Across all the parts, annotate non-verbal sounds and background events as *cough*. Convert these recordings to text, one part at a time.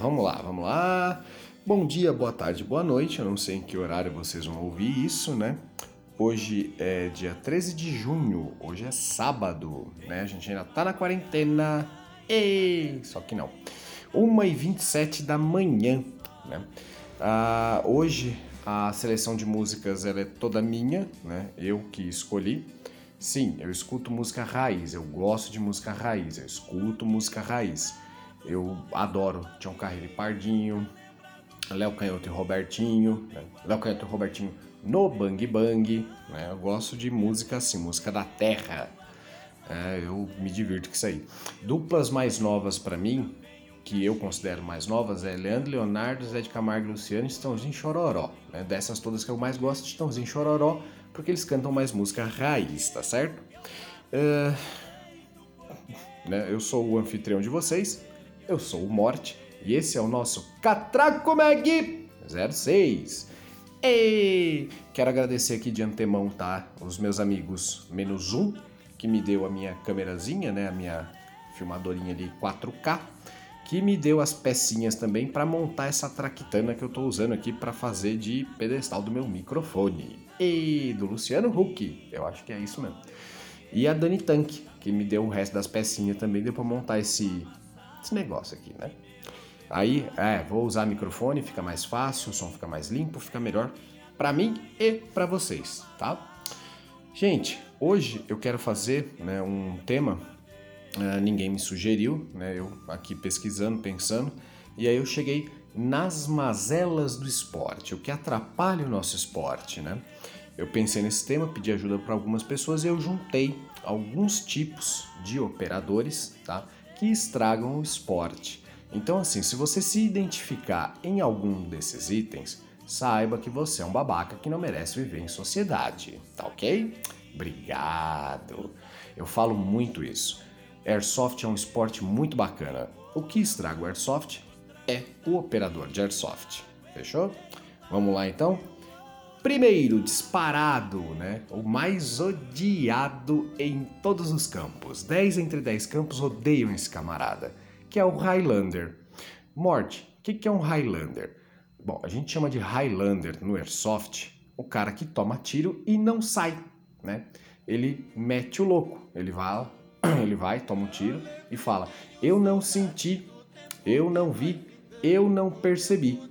vamos lá, vamos lá. Bom dia, boa tarde, boa noite. Eu não sei em que horário vocês vão ouvir isso, né? Hoje é dia 13 de junho, hoje é sábado, né? A gente ainda tá na quarentena. E só que não. 1h27 da manhã, né? Ah, hoje a seleção de músicas ela é toda minha, né? Eu que escolhi. Sim, eu escuto música raiz, eu gosto de música raiz, eu escuto música raiz. Eu adoro Tião Carreiro e Pardinho, Léo Canhoto e Robertinho, né? Léo Canhoto e Robertinho no Bang Bang, né? Eu gosto de música assim, música da terra. É, eu me divirto com isso aí. Duplas mais novas para mim, que eu considero mais novas, é Leandro Leonardo, Zé de Camargo e Luciano e Estãozinho Chororó. Né? Dessas todas que eu mais gosto Estãozinho Chororó, porque eles cantam mais música raiz, tá certo? Uh, né? Eu sou o anfitrião de vocês, eu sou o Morte, e esse é o nosso Catraco Mag 06. E quero agradecer aqui de antemão, tá? Os meus amigos Menos Um, que me deu a minha câmerazinha, né? A minha filmadorinha ali 4K, que me deu as pecinhas também para montar essa traquitana que eu tô usando aqui para fazer de pedestal do meu microfone. E do Luciano Huck, eu acho que é isso mesmo. E a Dani Tank, que me deu o resto das pecinhas também, deu pra montar esse, esse negócio aqui, né? Aí, é, vou usar microfone, fica mais fácil, o som fica mais limpo, fica melhor para mim e para vocês, tá? Gente, hoje eu quero fazer né, um tema, uh, ninguém me sugeriu, né? Eu aqui pesquisando, pensando, e aí eu cheguei nas mazelas do esporte, o que atrapalha o nosso esporte, né? Eu pensei nesse tema, pedi ajuda para algumas pessoas e eu juntei alguns tipos de operadores, tá? Que estragam o esporte. Então, assim, se você se identificar em algum desses itens, saiba que você é um babaca que não merece viver em sociedade, tá ok? Obrigado. Eu falo muito isso. Airsoft é um esporte muito bacana. O que estraga o Airsoft é o operador de Airsoft. Fechou? Vamos lá então? Primeiro, disparado, né? O mais odiado em todos os campos. 10 entre 10 campos odeiam esse camarada que é o Highlander. Morte, o que, que é um Highlander? Bom, a gente chama de Highlander no Airsoft o cara que toma tiro e não sai, né? Ele mete o louco, ele vai, *clears throat* ele vai, toma um tiro e fala: Eu não senti, eu não vi, eu não percebi.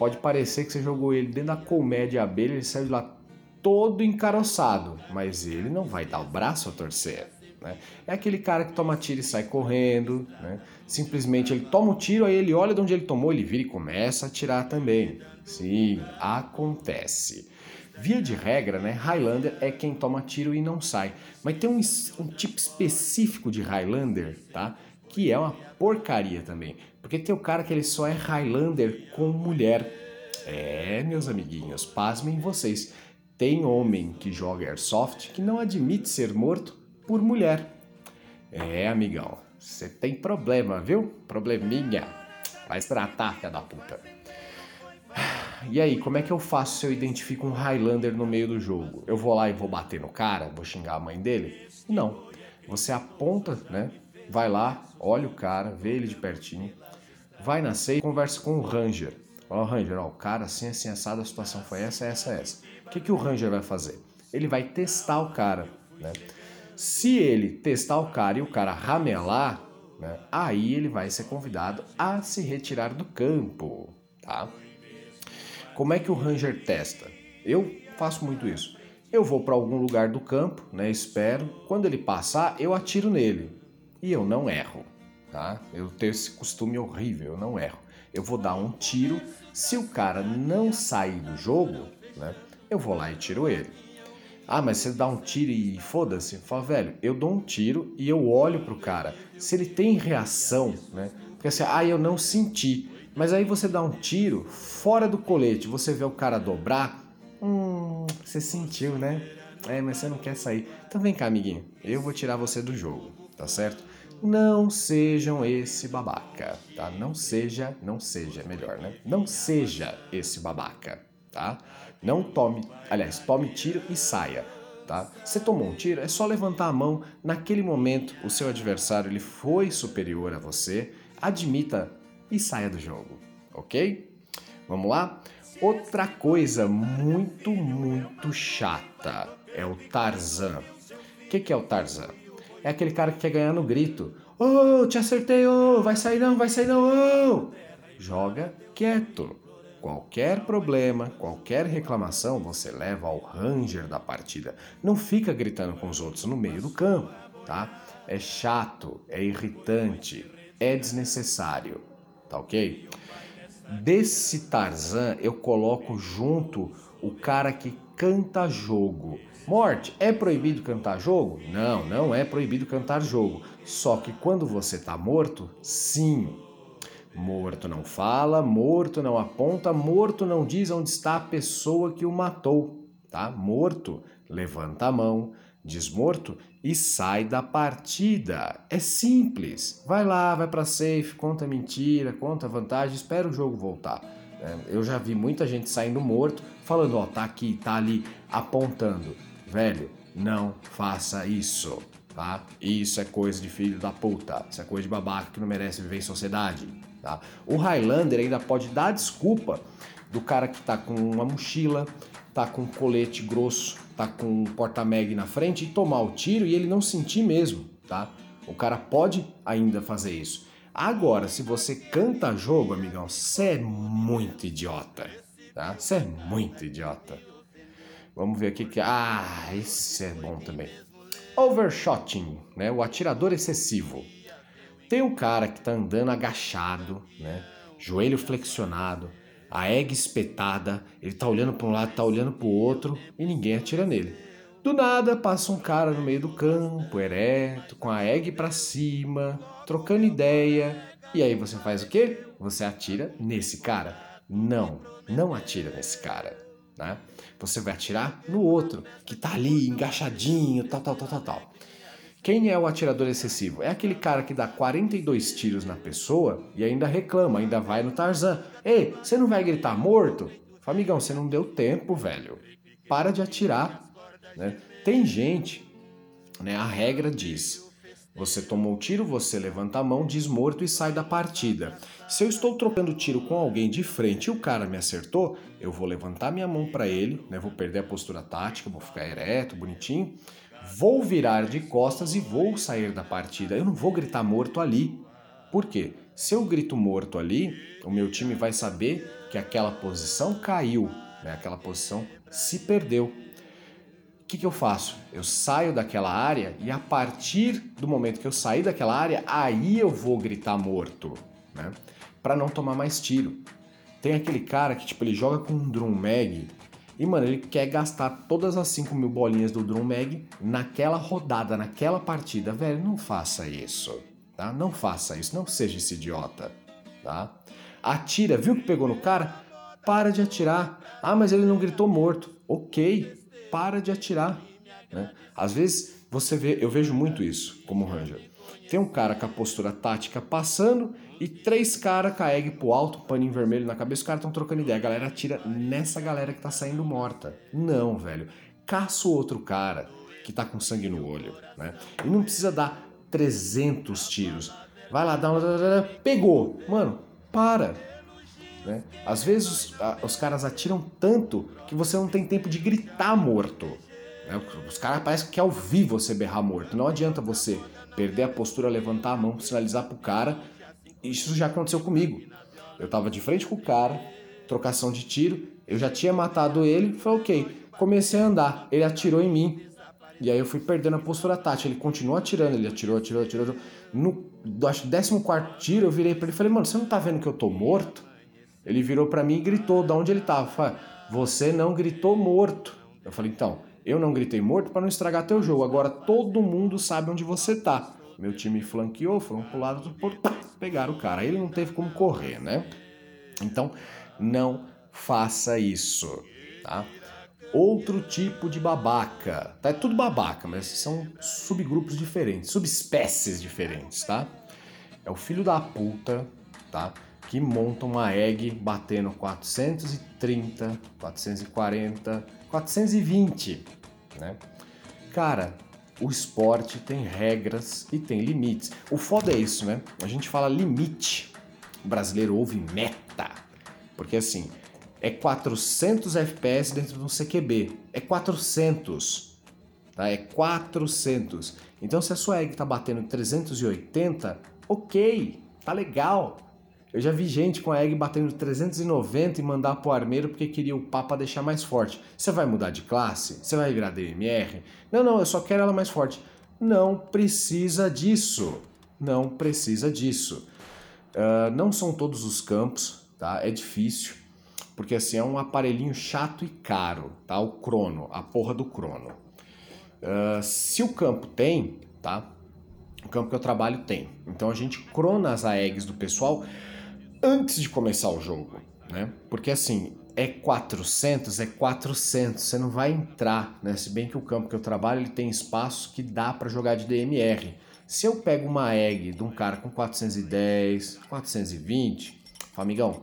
Pode parecer que você jogou ele dentro da colmeia de abelha, ele saiu de lá todo encaroçado, mas ele não vai dar o braço a torcer. Né? É aquele cara que toma tiro e sai correndo, né? simplesmente ele toma o tiro, aí ele olha de onde ele tomou, ele vira e começa a atirar também. Sim, acontece. Via de regra, né, Highlander é quem toma tiro e não sai. Mas tem um, um tipo específico de Highlander, tá? Que é uma porcaria também. Porque tem o cara que ele só é Highlander com mulher. É, meus amiguinhos, pasmem vocês. Tem homem que joga Airsoft que não admite ser morto por mulher. É, amigão, você tem problema, viu? Probleminha. Vai se tratar, filha da puta. E aí, como é que eu faço se eu identifico um Highlander no meio do jogo? Eu vou lá e vou bater no cara? Vou xingar a mãe dele? Não. Você aponta, né? Vai lá, olha o cara, vê ele de pertinho, vai nascer e conversa com o Ranger. Ó, oh, Ranger, ó, o cara assim, assim, assado, a situação foi essa, essa, essa. O que, que o Ranger vai fazer? Ele vai testar o cara, né? Se ele testar o cara e o cara ramelar, né, aí ele vai ser convidado a se retirar do campo, tá? Como é que o Ranger testa? Eu faço muito isso. Eu vou para algum lugar do campo, né, espero. Quando ele passar, eu atiro nele. E eu não erro, tá? Eu tenho esse costume horrível, eu não erro. Eu vou dar um tiro. Se o cara não sair do jogo, né, eu vou lá e tiro ele. Ah, mas você dá um tiro e foda-se. Fala, velho, eu dou um tiro e eu olho pro cara. Se ele tem reação, né? Porque assim, ah, eu não senti. Mas aí você dá um tiro fora do colete, você vê o cara dobrar. Hum, você sentiu, né? É, mas você não quer sair. Então vem cá, amiguinho. Eu vou tirar você do jogo, tá certo? Não sejam esse babaca, tá? Não seja, não seja, melhor, né? Não seja esse babaca, tá? Não tome, aliás, tome tiro e saia, tá? Você tomou um tiro, é só levantar a mão. Naquele momento, o seu adversário ele foi superior a você, admita e saia do jogo, ok? Vamos lá? Outra coisa muito, muito chata é o Tarzan. O que, que é o Tarzan? É aquele cara que quer ganhar no grito. Ô, oh, te acertei, ô, oh, vai sair não, vai sair não, ô! Oh! Joga quieto. Qualquer problema, qualquer reclamação, você leva ao ranger da partida. Não fica gritando com os outros no meio do campo, tá? É chato, é irritante, é desnecessário, tá ok? Desse Tarzan eu coloco junto o cara que canta jogo. Morte, é proibido cantar jogo? Não, não é proibido cantar jogo. Só que quando você tá morto, sim. Morto não fala, morto não aponta, morto não diz onde está a pessoa que o matou, tá? Morto, levanta a mão, desmorto e sai da partida. É simples. Vai lá, vai para safe, conta mentira, conta vantagem, espera o jogo voltar. É, eu já vi muita gente saindo morto, falando, ó, tá aqui, tá ali, apontando. Velho, não faça isso, tá? Isso é coisa de filho da puta, isso é coisa de babaca que não merece viver em sociedade, tá? O Highlander ainda pode dar desculpa do cara que tá com uma mochila, tá com um colete grosso, tá com um porta-mag na frente e tomar o tiro e ele não sentir mesmo, tá? O cara pode ainda fazer isso. Agora, se você canta jogo, amigão, você é muito idiota, tá? Você é muito idiota. Vamos ver aqui que ah, esse é bom também. Overshotting, né? O atirador excessivo. Tem um cara que tá andando agachado, né? Joelho flexionado, a egg espetada, ele tá olhando para um lado, tá olhando para o outro e ninguém atira nele. Do nada passa um cara no meio do campo, ereto, com a egg para cima, trocando ideia. E aí você faz o quê? Você atira nesse cara. Não, não atira nesse cara, né? Você vai atirar no outro, que tá ali engaixadinho, tal, tal, tal, tal, tal. Quem é o atirador excessivo? É aquele cara que dá 42 tiros na pessoa e ainda reclama, ainda vai no Tarzan. Ei, você não vai gritar morto? Famigão, você não deu tempo, velho. Para de atirar. Né? Tem gente, né? A regra diz: você tomou o tiro, você levanta a mão, diz morto e sai da partida. Se eu estou trocando tiro com alguém de frente e o cara me acertou, eu vou levantar minha mão para ele, né? Vou perder a postura tática, vou ficar ereto, bonitinho vou virar de costas e vou sair da partida. Eu não vou gritar morto ali. Por quê? Se eu grito morto ali, o meu time vai saber que aquela posição caiu, né? aquela posição se perdeu. O que, que eu faço? Eu saio daquela área e a partir do momento que eu sair daquela área, aí eu vou gritar morto, né? Para não tomar mais tiro. Tem aquele cara que tipo ele joga com um drum mag e, mano, ele quer gastar todas as 5 mil bolinhas do Drum Mag naquela rodada, naquela partida. Velho, não faça isso, tá? Não faça isso, não seja esse idiota, tá? Atira, viu que pegou no cara? Para de atirar. Ah, mas ele não gritou morto. Ok, para de atirar. Né? Às vezes você vê, eu vejo muito isso como Ranger. Tem um cara com a postura tática passando e três caras a egg pro alto, paninho vermelho na cabeça, os caras estão trocando ideia. A galera atira nessa galera que tá saindo morta. Não, velho. Caça o outro cara que tá com sangue no olho, né? E não precisa dar 300 tiros. Vai lá, dá uma... Pegou! Mano, para! Né? Às vezes os, os caras atiram tanto que você não tem tempo de gritar morto. Né? Os caras parecem que ao vivo você berrar morto. Não adianta você perder a postura, levantar a mão, sinalizar pro cara. Isso já aconteceu comigo. Eu tava de frente com o cara, trocação de tiro, eu já tinha matado ele, falei, ok. Comecei a andar, ele atirou em mim. E aí eu fui perdendo a postura tática. Ele continuou atirando, ele atirou, atirou, atirou. No acho, 14 tiro, eu virei pra ele e falei, mano, você não tá vendo que eu tô morto? Ele virou para mim e gritou da onde ele tava. Falei, você não gritou morto. Eu falei, então, eu não gritei morto para não estragar teu jogo. Agora todo mundo sabe onde você tá. Meu time flanqueou, foram pro lado do porto, pegaram o cara. Ele não teve como correr, né? Então, não faça isso, tá? Outro tipo de babaca, tá? É tudo babaca, mas são subgrupos diferentes, subespécies diferentes, tá? É o filho da puta, tá? Que monta uma egg batendo 430, 440, 420, né? Cara, o esporte tem regras e tem limites. O foda é isso, né? A gente fala limite. O brasileiro ouve meta. Porque assim, é 400 FPS dentro de um CQB. É 400. Tá? É 400. Então se a sua egg tá batendo 380, ok, tá legal. Eu já vi gente com a egg batendo 390 e mandar pro armeiro porque queria o papa deixar mais forte. Você vai mudar de classe? Você vai virar DMR? Não, não, eu só quero ela mais forte. Não precisa disso. Não precisa disso. Uh, não são todos os campos, tá? É difícil. Porque assim, é um aparelhinho chato e caro, tá? O crono, a porra do crono. Uh, se o campo tem, tá? O campo que eu trabalho tem. Então a gente crona as AEGs do pessoal antes de começar o jogo, né? Porque assim, é 400, é 400, você não vai entrar, né? Se bem que o campo que eu trabalho, ele tem espaço que dá para jogar de DMR. Se eu pego uma egg de um cara com 410, 420, amigão,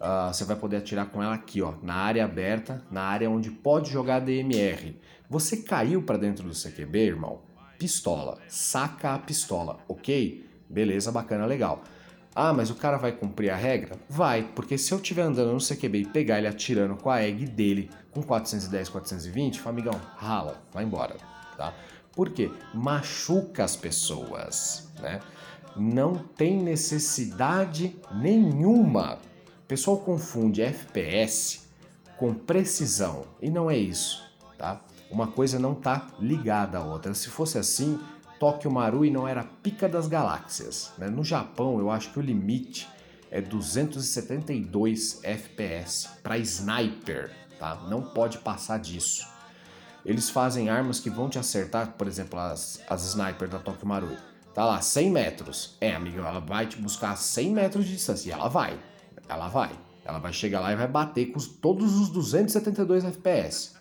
uh, você vai poder atirar com ela aqui, ó, na área aberta, na área onde pode jogar DMR. Você caiu para dentro do CQB, irmão? Pistola, saca a pistola, ok? Beleza, bacana, legal. Ah, mas o cara vai cumprir a regra? Vai, porque se eu estiver andando no CQB e pegar ele atirando com a egg dele com 410, 420, amigão, rala, vai embora, tá? Por quê? Machuca as pessoas, né? Não tem necessidade nenhuma. O pessoal confunde FPS com precisão e não é isso, tá? Uma coisa não tá ligada à outra. Se fosse assim, Tóquio Marui não era pica das galáxias. Né? No Japão, eu acho que o limite é 272 FPS para sniper, tá? Não pode passar disso. Eles fazem armas que vão te acertar, por exemplo, as, as sniper da Tóquio Marui. Tá lá, 100 metros. É, amigo, ela vai te buscar a 100 metros de distância. E ela vai. Ela vai. Ela vai chegar lá e vai bater com todos os 272 FPS.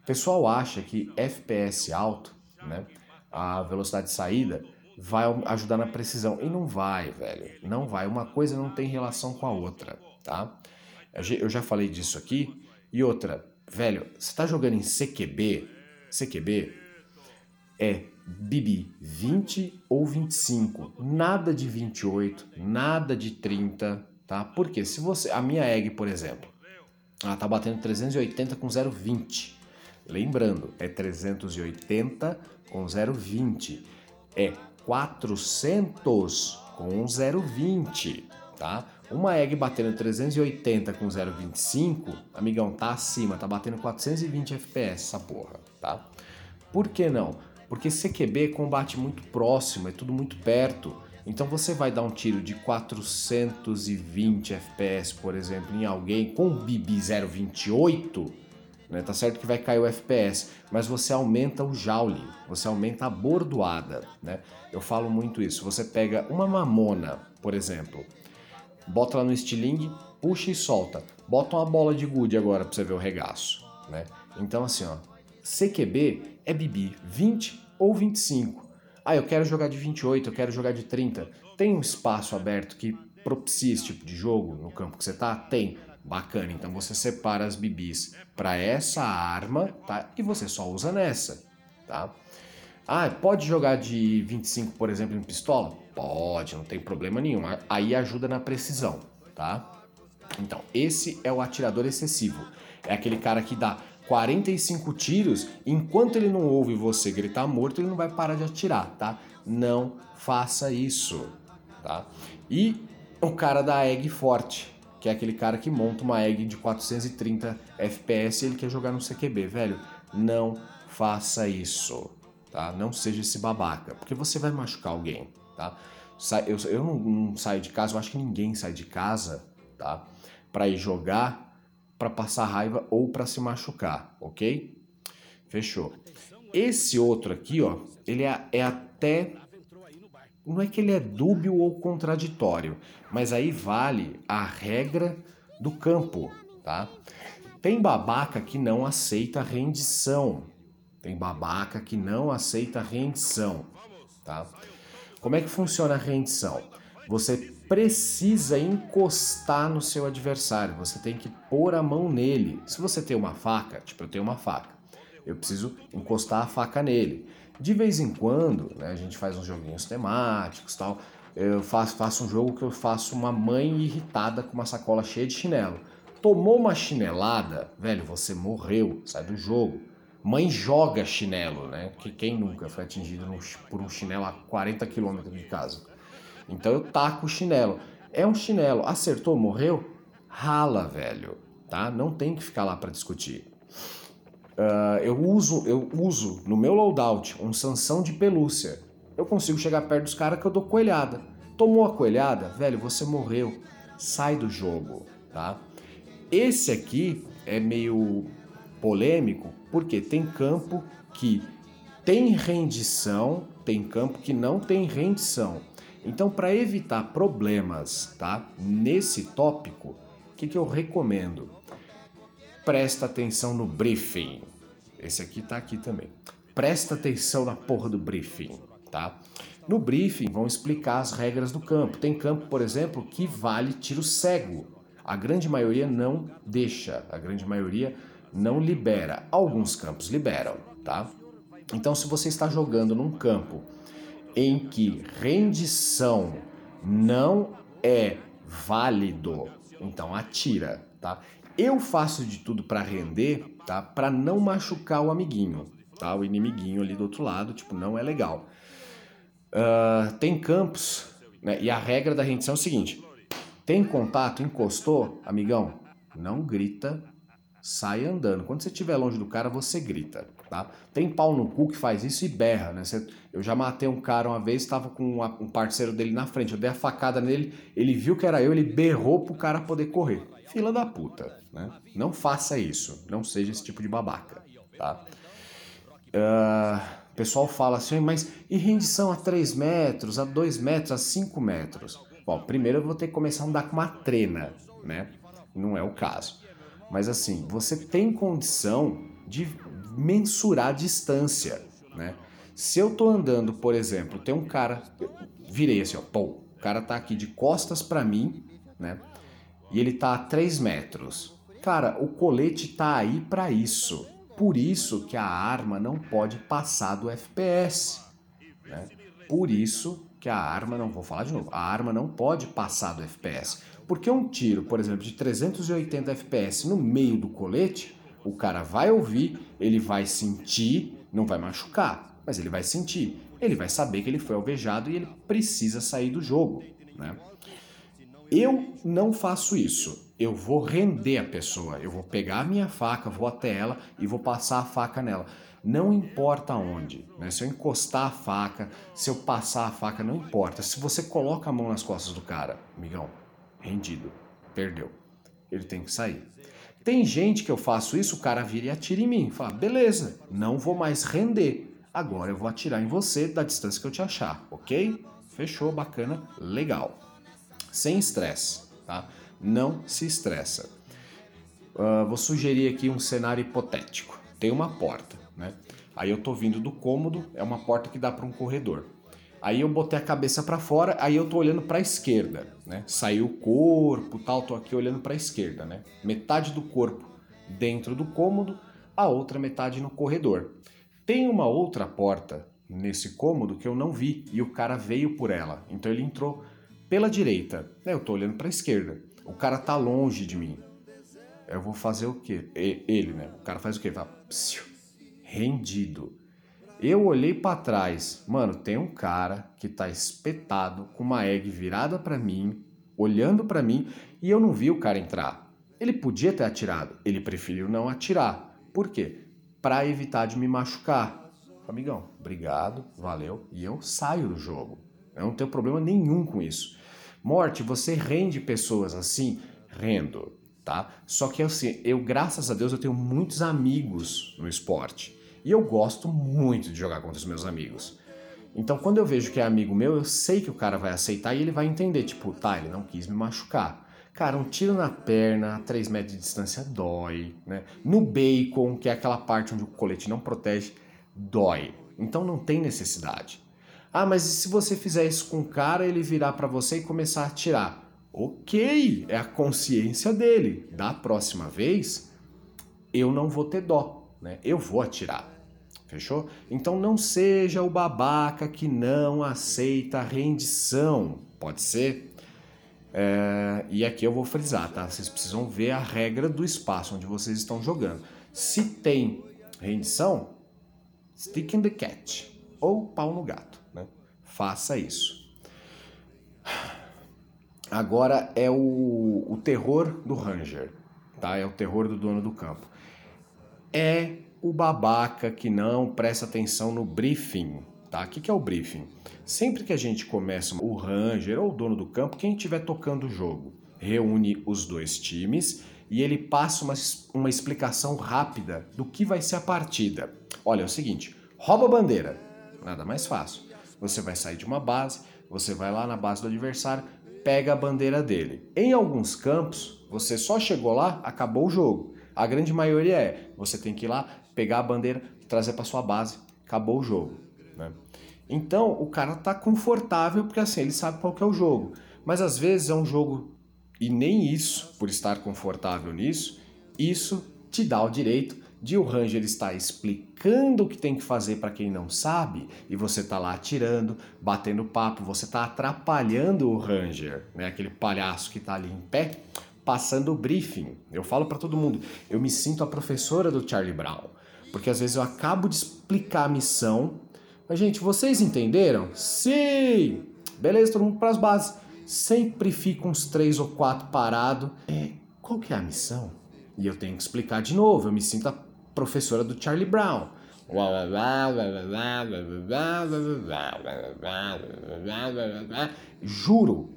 O pessoal acha que FPS alto, né? A velocidade de saída, vai ajudar na precisão. E não vai, velho. Não vai. Uma coisa não tem relação com a outra, tá? Eu já falei disso aqui. E outra, velho, você tá jogando em CQB, CQB é BB 20 ou 25, nada de 28, nada de 30, tá? Porque se você, a minha egg, por exemplo, ela tá batendo 380 com 0,20. Lembrando, é 380 com 0,20. É 400 com 0,20, tá? Uma egg batendo 380 com 0,25, amigão, tá acima, tá batendo 420 FPS essa porra, tá? Por que não? Porque CQB combate muito próximo, é tudo muito perto. Então você vai dar um tiro de 420 FPS, por exemplo, em alguém com BB 028, né? Tá certo que vai cair o FPS, mas você aumenta o joule, você aumenta a bordoada. Né? Eu falo muito isso. Você pega uma mamona, por exemplo, bota lá no estilingue, puxa e solta. Bota uma bola de gude agora para você ver o regaço. Né? Então, assim, ó, CQB é BB 20 ou 25. Ah, eu quero jogar de 28, eu quero jogar de 30. Tem um espaço aberto que propicia esse tipo de jogo no campo que você tá? Tem. Bacana, então você separa as bibis para essa arma, tá? E você só usa nessa, tá? Ah, pode jogar de 25, por exemplo, em pistola? Pode, não tem problema nenhum. Aí ajuda na precisão, tá? Então, esse é o atirador excessivo. É aquele cara que dá 45 tiros, enquanto ele não ouve você gritar morto, ele não vai parar de atirar, tá? Não faça isso, tá? E o cara da egg forte, que é aquele cara que monta uma egg de 430 FPS e ele quer jogar no CQB, velho. Não faça isso, tá? Não seja esse babaca, porque você vai machucar alguém, tá? Eu, eu não, não saio de casa, eu acho que ninguém sai de casa, tá? Pra ir jogar, para passar raiva ou para se machucar, ok? Fechou. Esse outro aqui, ó, ele é, é até não é que ele é dúbio ou contraditório, mas aí vale a regra do campo, tá? Tem babaca que não aceita rendição. Tem babaca que não aceita rendição, tá? Como é que funciona a rendição? Você precisa encostar no seu adversário, você tem que pôr a mão nele. Se você tem uma faca, tipo eu tenho uma faca, eu preciso encostar a faca nele. De vez em quando, né, a gente faz uns joguinhos temáticos tal. Eu faço, faço um jogo que eu faço uma mãe irritada com uma sacola cheia de chinelo. Tomou uma chinelada, velho, você morreu, sai do jogo. Mãe joga chinelo, né? Que quem nunca foi atingido por um chinelo a 40 quilômetros de casa? Então eu taco o chinelo. É um chinelo, acertou, morreu? Rala, velho, tá? Não tem que ficar lá para discutir. Uh, eu uso eu uso no meu loadout um sanção de pelúcia. Eu consigo chegar perto dos caras que eu dou coelhada. Tomou a coelhada, velho, você morreu. Sai do jogo, tá? Esse aqui é meio polêmico porque tem campo que tem rendição, tem campo que não tem rendição. Então, para evitar problemas, tá? Nesse tópico, o que, que eu recomendo? Presta atenção no briefing. Esse aqui tá aqui também. Presta atenção na porra do briefing, tá? No briefing vão explicar as regras do campo. Tem campo, por exemplo, que vale tiro cego. A grande maioria não deixa, a grande maioria não libera. Alguns campos liberam, tá? Então, se você está jogando num campo em que rendição não é válido, então atira, tá? Eu faço de tudo para render, tá? Para não machucar o amiguinho, tá? O inimiguinho ali do outro lado, tipo, não é legal. Uh, tem campos, né? E a regra da rendição é o seguinte: tem contato, encostou, amigão, não grita sai andando. Quando você estiver longe do cara, você grita, tá? Tem pau no cu que faz isso e berra, né? Você, eu já matei um cara uma vez, estava com um parceiro dele na frente, eu dei a facada nele, ele viu que era eu, ele berrou pro cara poder correr. Fila da puta, né? Não faça isso, não seja esse tipo de babaca, tá? Uh, o pessoal fala assim, mas e rendição a 3 metros, a 2 metros, a 5 metros? Bom, primeiro eu vou ter que começar a andar com uma trena, né? Não é o caso. Mas assim, você tem condição de mensurar a distância, né? Se eu tô andando, por exemplo, tem um cara, virei assim, ó, pô, o cara tá aqui de costas para mim, né? E ele tá a 3 metros. Cara, o colete tá aí para isso. Por isso que a arma não pode passar do FPS, né? Por isso que a arma, não vou falar de novo, a arma não pode passar do FPS. Porque um tiro, por exemplo, de 380 FPS no meio do colete, o cara vai ouvir, ele vai sentir, não vai machucar, mas ele vai sentir. Ele vai saber que ele foi alvejado e ele precisa sair do jogo. Né? Eu não faço isso. Eu vou render a pessoa. Eu vou pegar a minha faca, vou até ela e vou passar a faca nela. Não importa onde. Né? Se eu encostar a faca, se eu passar a faca, não importa. Se você coloca a mão nas costas do cara, amigão, rendido, perdeu. Ele tem que sair. Tem gente que eu faço isso, o cara vira e atira em mim. Fala, beleza, não vou mais render. Agora eu vou atirar em você da distância que eu te achar, ok? Fechou, bacana, legal. Sem estresse, tá? Não se estressa. Uh, vou sugerir aqui um cenário hipotético. Tem uma porta, né? Aí eu tô vindo do cômodo, é uma porta que dá para um corredor. Aí eu botei a cabeça para fora, aí eu tô olhando para a esquerda, né? Saiu o corpo, tal, tô aqui olhando para a esquerda, né? Metade do corpo dentro do cômodo, a outra metade no corredor. Tem uma outra porta nesse cômodo que eu não vi e o cara veio por ela. Então ele entrou pela direita. Né? Eu tô olhando para a esquerda. O cara tá longe de mim. Eu vou fazer o quê? Ele, né? O cara faz o quê? Vai rendido. Eu olhei para trás, mano, tem um cara que tá espetado com uma egg virada para mim, olhando para mim, e eu não vi o cara entrar. Ele podia ter atirado, ele preferiu não atirar. Por quê? Para evitar de me machucar. Amigão, obrigado, valeu, e eu saio do jogo. Eu não tenho problema nenhum com isso. Morte, você rende pessoas assim? Rendo, tá? Só que assim, eu, graças a Deus, eu tenho muitos amigos no esporte. E eu gosto muito de jogar contra os meus amigos. Então, quando eu vejo que é amigo meu, eu sei que o cara vai aceitar e ele vai entender, tipo, tá, ele não quis me machucar. Cara, um tiro na perna a 3 metros de distância dói, né? No bacon, que é aquela parte onde o colete não protege, dói. Então não tem necessidade. Ah, mas e se você fizer isso com o cara, ele virar para você e começar a atirar? Ok, é a consciência dele. Da próxima vez, eu não vou ter dó, né? Eu vou atirar. Fechou? Então não seja o babaca que não aceita a rendição. Pode ser? É, e aqui eu vou frisar, tá? Vocês precisam ver a regra do espaço onde vocês estão jogando. Se tem rendição, stick in the cat ou pau no gato? Faça isso. Agora é o, o terror do Ranger, tá? É o terror do dono do campo. É o babaca que não presta atenção no briefing, tá? O que, que é o briefing? Sempre que a gente começa o Ranger ou o dono do campo, quem estiver tocando o jogo, reúne os dois times e ele passa uma, uma explicação rápida do que vai ser a partida. Olha, é o seguinte: rouba a bandeira, nada mais fácil. Você vai sair de uma base, você vai lá na base do adversário, pega a bandeira dele. Em alguns campos, você só chegou lá, acabou o jogo. A grande maioria é, você tem que ir lá, pegar a bandeira, trazer para sua base, acabou o jogo. Né? Então o cara tá confortável porque assim ele sabe qual que é o jogo. Mas às vezes é um jogo e nem isso, por estar confortável nisso, isso te dá o direito o Ranger estar explicando o que tem que fazer para quem não sabe e você tá lá atirando, batendo papo, você tá atrapalhando o Ranger, né? Aquele palhaço que tá ali em pé, passando o briefing. Eu falo para todo mundo, eu me sinto a professora do Charlie Brown, porque às vezes eu acabo de explicar a missão mas, gente, vocês entenderam? Sim! Beleza, todo mundo para as bases. Sempre fica uns três ou quatro parado. É, qual que é a missão? E eu tenho que explicar de novo. Eu me sinto a professora do Charlie Brown. Juro,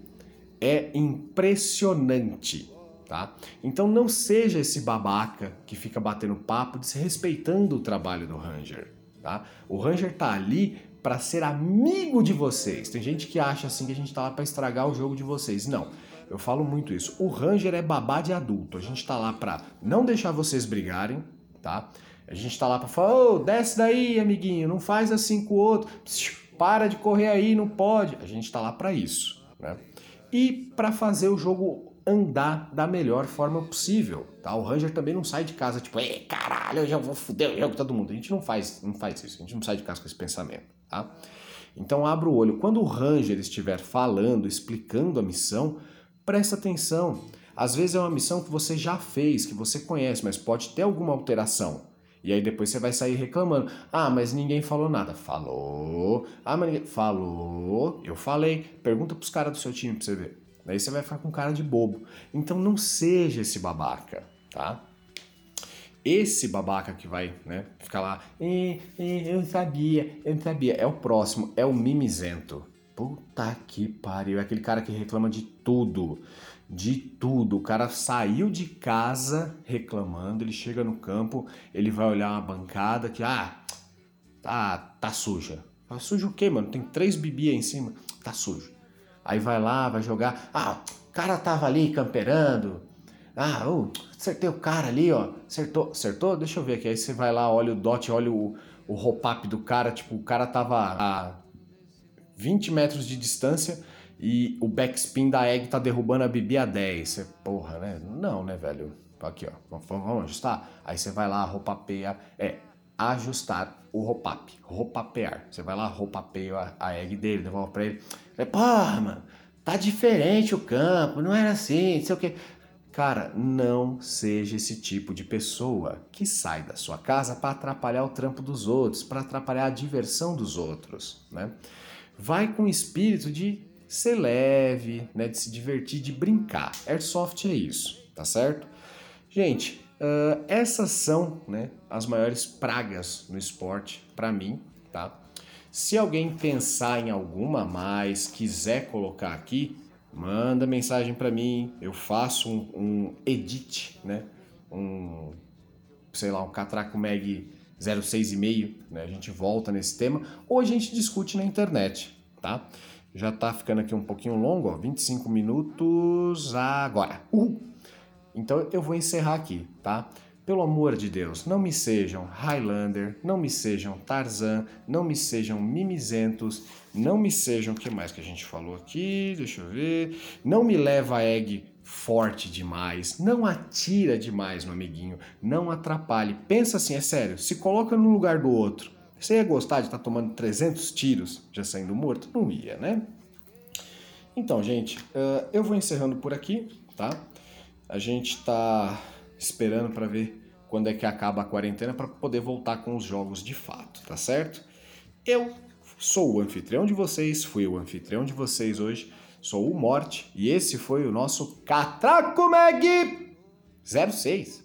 é impressionante, tá? Então não seja esse babaca que fica batendo papo desrespeitando o trabalho do Ranger. Tá? O Ranger tá ali para ser amigo de vocês. Tem gente que acha assim que a gente tá lá para estragar o jogo de vocês. Não. Eu falo muito isso. O Ranger é babá de adulto. A gente tá lá para não deixar vocês brigarem, tá? A gente tá lá para falar: "Ô, oh, desce daí, amiguinho, não faz assim com o outro. Para de correr aí, não pode". A gente tá lá para isso, né? E para fazer o jogo andar da melhor forma possível, tá? O Ranger também não sai de casa tipo, ei, caralho, eu já vou foder o jogo todo mundo. A gente não faz, não faz isso, a gente não sai de casa com esse pensamento, tá? Então abra o olho. Quando o Ranger estiver falando, explicando a missão, presta atenção. Às vezes é uma missão que você já fez, que você conhece, mas pode ter alguma alteração. E aí depois você vai sair reclamando. Ah, mas ninguém falou nada. Falou. Ah, mas ninguém... Falou. Eu falei. Pergunta pros caras do seu time pra você ver. Daí você vai ficar com cara de bobo. Então não seja esse babaca, tá? Esse babaca que vai, né, ficar lá, eu não sabia, eu sabia, é o próximo, é o mimizento. Puta que pariu, é aquele cara que reclama de tudo, de tudo. O cara saiu de casa reclamando, ele chega no campo, ele vai olhar uma bancada que, ah, tá, tá suja. Tá o quê, mano? Tem três bebê aí em cima. Tá sujo. Aí vai lá, vai jogar. Ah, o cara tava ali camperando. Ah, oh, acertei o cara ali, ó. Acertou, acertou? Deixa eu ver aqui. Aí você vai lá, olha o dot, olha o, o do cara. Tipo, o cara tava a 20 metros de distância e o backspin da egg tá derrubando a Bibi a 10. Você, porra, né? Não, né, velho? Aqui, ó. Vamos, vamos ajustar? Aí você vai lá, ropapeia. É, ajustar o roupap, roupapear. Você vai lá, roupapeia a egg dele, devolve pra ele. É, porra, mano, tá diferente o campo, não era assim, não sei o que. Cara, não seja esse tipo de pessoa que sai da sua casa para atrapalhar o trampo dos outros, para atrapalhar a diversão dos outros, né? Vai com o espírito de ser leve, né, de se divertir, de brincar. Airsoft é isso, tá certo? Gente, uh, essas são né, as maiores pragas no esporte para mim, tá? Se alguém pensar em alguma mais, quiser colocar aqui, manda mensagem para mim, eu faço um, um, edit, né? Um, sei lá, um Catraco Mag 06,5, né? A gente volta nesse tema, ou a gente discute na internet, tá? Já tá ficando aqui um pouquinho longo, ó, 25 minutos agora. Uhul. Então eu vou encerrar aqui, tá? Pelo amor de Deus, não me sejam Highlander, não me sejam Tarzan, não me sejam mimizentos, não me sejam, o que mais que a gente falou aqui? Deixa eu ver. Não me leva a egg forte demais, não atira demais no amiguinho, não atrapalhe. Pensa assim, é sério, se coloca no lugar do outro. Você ia gostar de estar tá tomando 300 tiros já saindo morto? Não ia, né? Então, gente, uh, eu vou encerrando por aqui, tá? A gente está esperando para ver quando é que acaba a quarentena para poder voltar com os jogos de fato, tá certo? Eu sou o anfitrião de vocês, fui o anfitrião de vocês hoje, sou o Morte e esse foi o nosso Catraco Mag 06.